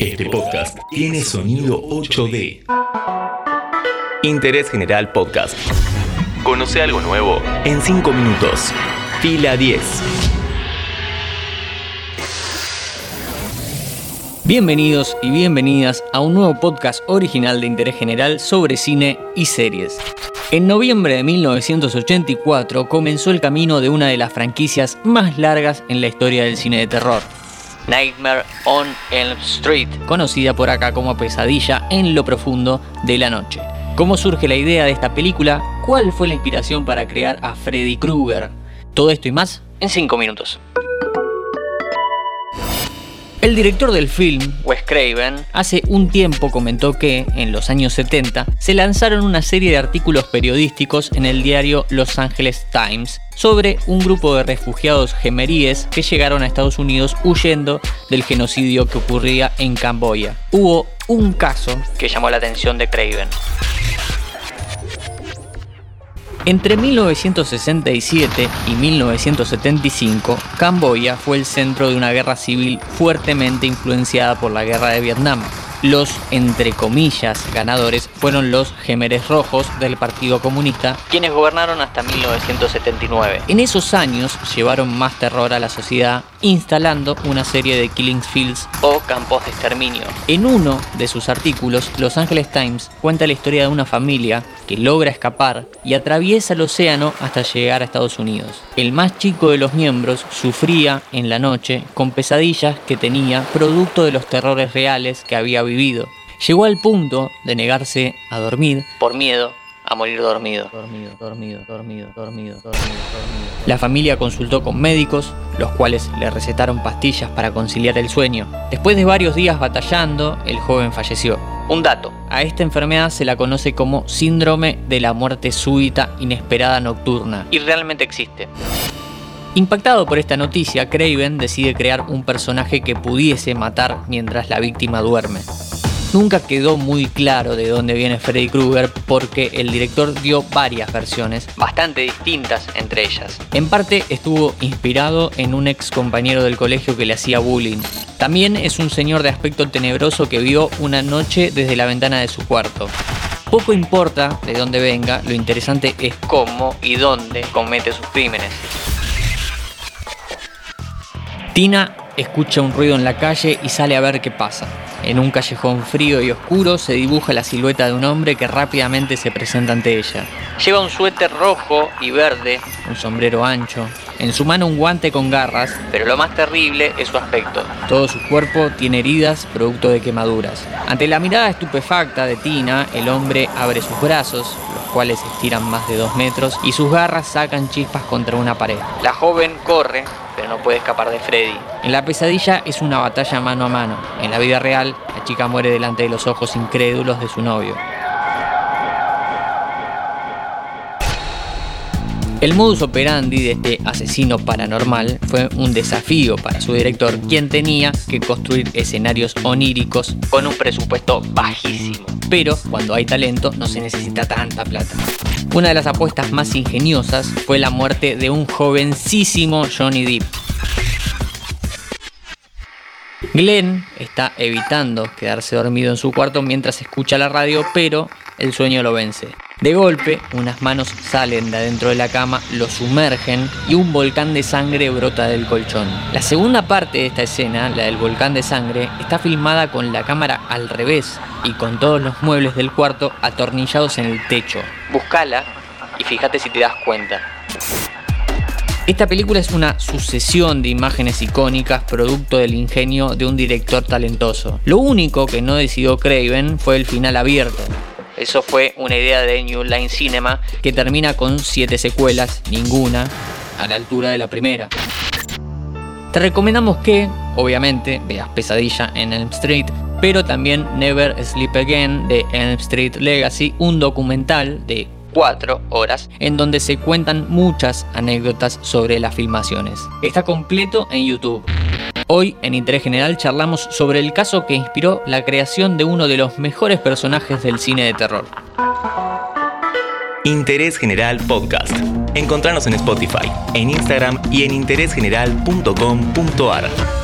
Este podcast tiene sonido 8D. Interés General Podcast. Conoce algo nuevo en 5 minutos. Fila 10. Bienvenidos y bienvenidas a un nuevo podcast original de interés general sobre cine y series. En noviembre de 1984 comenzó el camino de una de las franquicias más largas en la historia del cine de terror. Nightmare on Elm Street, conocida por acá como Pesadilla en lo profundo de la noche. ¿Cómo surge la idea de esta película? ¿Cuál fue la inspiración para crear a Freddy Krueger? Todo esto y más en 5 minutos. El director del film, Wes Craven, hace un tiempo comentó que, en los años 70, se lanzaron una serie de artículos periodísticos en el diario Los Angeles Times sobre un grupo de refugiados gemeríes que llegaron a Estados Unidos huyendo del genocidio que ocurría en Camboya. Hubo un caso que llamó la atención de Craven. Entre 1967 y 1975, Camboya fue el centro de una guerra civil fuertemente influenciada por la guerra de Vietnam. Los, entre comillas, ganadores fueron los Gemeres Rojos del Partido Comunista, quienes gobernaron hasta 1979. En esos años llevaron más terror a la sociedad, instalando una serie de killing fields o campos de exterminio. En uno de sus artículos, Los Angeles Times cuenta la historia de una familia que logra escapar y atraviesa el océano hasta llegar a Estados Unidos. El más chico de los miembros sufría en la noche con pesadillas que tenía producto de los terrores reales que había vivido. Llegó al punto de negarse a dormir por miedo a morir dormido. Dormido, dormido, dormido, dormido, dormido, dormido. La familia consultó con médicos, los cuales le recetaron pastillas para conciliar el sueño. Después de varios días batallando, el joven falleció. Un dato, a esta enfermedad se la conoce como síndrome de la muerte súbita inesperada nocturna y realmente existe. Impactado por esta noticia, Craven decide crear un personaje que pudiese matar mientras la víctima duerme. Nunca quedó muy claro de dónde viene Freddy Krueger porque el director dio varias versiones, bastante distintas entre ellas. En parte estuvo inspirado en un ex compañero del colegio que le hacía bullying. También es un señor de aspecto tenebroso que vio una noche desde la ventana de su cuarto. Poco importa de dónde venga, lo interesante es cómo y dónde comete sus crímenes. Tina escucha un ruido en la calle y sale a ver qué pasa. En un callejón frío y oscuro se dibuja la silueta de un hombre que rápidamente se presenta ante ella. Lleva un suéter rojo y verde, un sombrero ancho, en su mano un guante con garras, pero lo más terrible es su aspecto. Todo su cuerpo tiene heridas producto de quemaduras. Ante la mirada estupefacta de Tina, el hombre abre sus brazos, los cuales estiran más de dos metros, y sus garras sacan chispas contra una pared. La joven corre, pero no puede escapar de Freddy. En la pesadilla es una batalla mano a mano. En la vida real, la chica muere delante de los ojos incrédulos de su novio. El modus operandi de este asesino paranormal fue un desafío para su director, quien tenía que construir escenarios oníricos con un presupuesto bajísimo. Pero cuando hay talento no se necesita tanta plata. Una de las apuestas más ingeniosas fue la muerte de un jovencísimo Johnny Depp. Glenn está evitando quedarse dormido en su cuarto mientras escucha la radio, pero el sueño lo vence. De golpe, unas manos salen de adentro de la cama, lo sumergen y un volcán de sangre brota del colchón. La segunda parte de esta escena, la del volcán de sangre, está filmada con la cámara al revés y con todos los muebles del cuarto atornillados en el techo. Búscala y fíjate si te das cuenta. Esta película es una sucesión de imágenes icónicas producto del ingenio de un director talentoso. Lo único que no decidió Craven fue el final abierto. Eso fue una idea de New Line Cinema que termina con siete secuelas, ninguna a la altura de la primera. Te recomendamos que, obviamente, veas Pesadilla en Elm Street, pero también Never Sleep Again de Elm Street Legacy, un documental de 4 horas en donde se cuentan muchas anécdotas sobre las filmaciones. Está completo en YouTube. Hoy en Interés General charlamos sobre el caso que inspiró la creación de uno de los mejores personajes del cine de terror. Interés General Podcast. Encontrarnos en Spotify, en Instagram y en interésgeneral.com.ar.